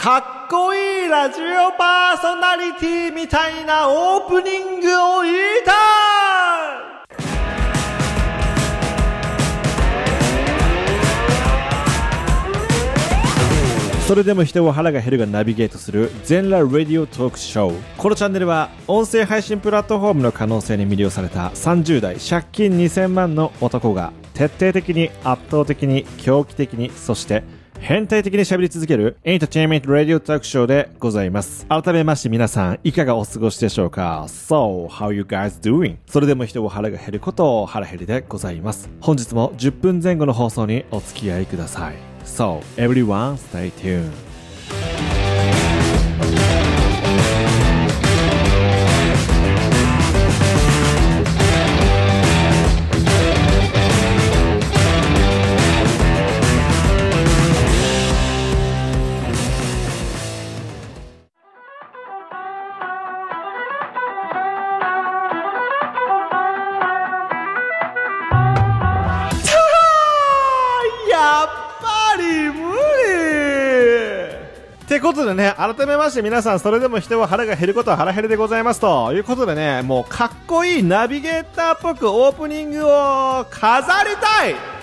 かっこいいラジオパーソナリティみたいなオープニングを言いたい。それでも人を腹が減るがナビゲートする全裸ラディオトークショー。このチャンネルは音声配信プラットフォームの可能性に魅了された30代借金2000万の男が徹底的に圧倒的に狂気的にそして変態的に喋り続けるエンターテインメントラディオトークショーでございます。改めまして皆さん、いかがお過ごしでしょうか ?So, how you guys doing? それでも人を腹が減ることを腹減りでございます。本日も10分前後の放送にお付き合いください。So, everyone stay tuned. ってことでね、改めまして皆さん、それでも人は腹が減ることは腹減りでございますということでね、もうかっこいいナビゲーターっぽくオープニングを飾りたい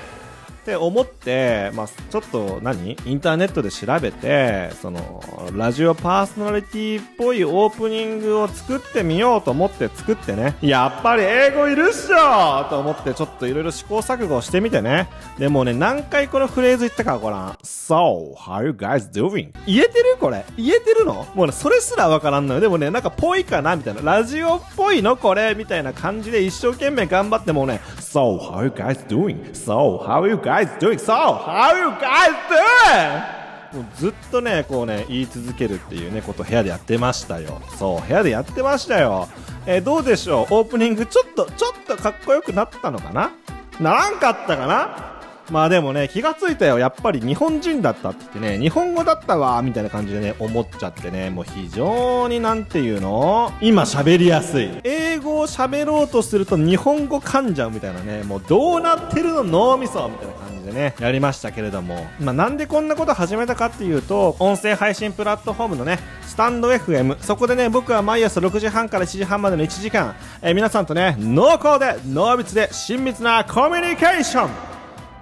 って思って、まあ、ちょっと何？インターネットで調べて、その、ラジオパーソナリティっぽいオープニングを作ってみようと思って作ってね、やっぱり英語いるっしょと思ってちょっといろいろ試行錯誤してみてね。でもね、何回このフレーズ言ったかごらん。So, how you guys doing? 言えてるこれ？言えてるの？もうね、それすらわからんのよ。でもね、なんかぽいかなみたいな。ラジオっぽいのこれみたいな感じで一生懸命頑張ってもうね、So, how you guys doing? So, how you guys doing? So, how you guys doing? もうずっとね、こうね、言い続けるっていうね、こと部屋でやってましたよ。そう、部屋でやってましたよ。えーどうでしょう？オープニングちょっと、ちょっとかっこよくなったのかな？ならんかったかな？まあでもね、気がついたよ。やっぱり日本人だったって言ってね、日本語だったわ、みたいな感じでね、思っちゃってね、もう非常になんていうの？今喋りやすい。英語を喋ろうとすると日本語噛んじゃうみたいなね、もうどうなってるの？脳みそみたいな感じでね、やりましたけれども。まあなんでこんなこと始めたかっていうと、音声配信プラットフォームのね、スタンド FM、そこでね、僕は毎朝6時半から7時半までの1時間、えー皆さんとね、濃厚で、濃密で、親密なコミュニケーション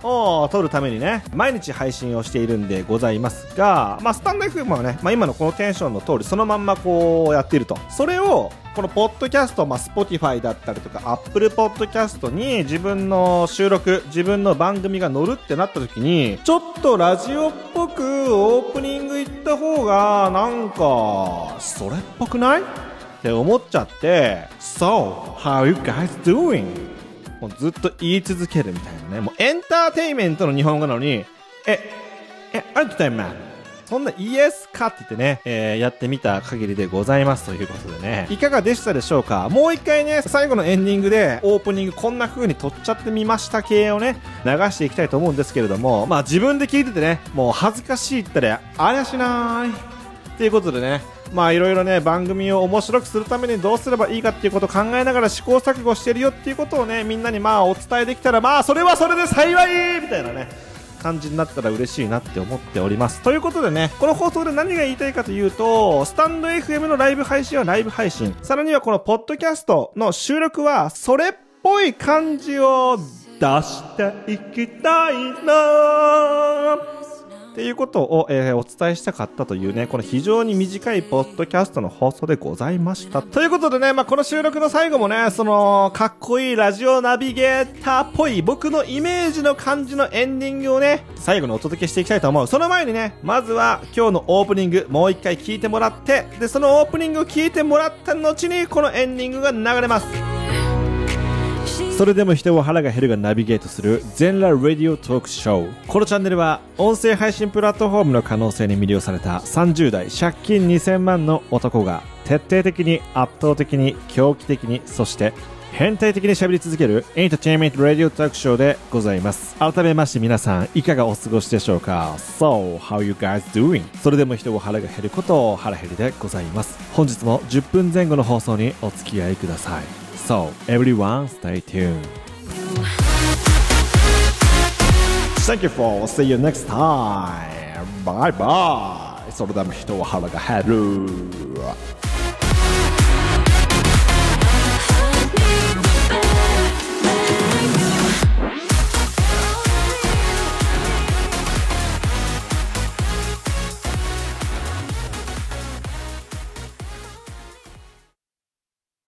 を取るためにね、毎日配信をしているんでございますが、まあ、スタンド FM はね、まあ、今のこのテンションの通り、そのまんまこうやっていると。それを、このポッドキャスト、まあ、Spotify だったりとか、Apple Podcast に自分の収録、自分の番組が乗るってなった時に、ちょっとラジオっぽくオープニング行った方が、なんか、それっぽくない？って思っちゃって、So, how you guys doing? もうずっと言い続けるみたいなね。もうエンターテインメントの日本語なのに、え、え、エンタインメンそんなイエスかって言ってね、えーやってみた限りでございますということでね。いかがでしたでしょうか？もう一回ね、最後のエンディングでオープニングこんな風に撮っちゃってみました系をね、流していきたいと思うんですけれども、まあ自分で聞いててね、もう恥ずかしいったら、ありゃしない。っていうことでね、まあいろいろね、番組を面白くするためにどうすればいいかっていうことを考えながら試行錯誤してるよっていうことをね、みんなにまあお伝えできたら、まあそれはそれで幸い!みたいなね、感じになったら嬉しいなって思っております。ということでね、この放送で何が言いたいかというと、スタンド FM のライブ配信はライブ配信、さらにはこのポッドキャストの収録は、それっぽい感じを出していきたいな。っていうことを、えーお伝えしたかったというね、この非常に短いポッドキャストの放送でございました。ということでね、まあ、この収録の最後もね、その、かっこいいラジオナビゲーターっぽい僕のイメージの感じのエンディングをね、最後にお届けしていきたいと思う。その前にね、まずは今日のオープニング、もう一回聞いてもらって、で、そのオープニングを聞いてもらった後に、このエンディングが流れます。それでも人を腹が減るがナビゲートする全裸ラディオトークショー。このチャンネルは音声配信プラットフォームの可能性に魅了された30代借金2000万の男が徹底的に圧倒的に狂気的にそして変態的に喋り続けるエンターテインメントラディオトークショーでございます。改めまして皆さんいかがお過ごしでしょうか ?So, how you guys doing? それでも人を腹が減ることを腹減りでございます。本日も10分前後の放送にお付き合いください。So, everyone stay tuned. Thank you for see you next time. Bye bye. それでも人は腹が減る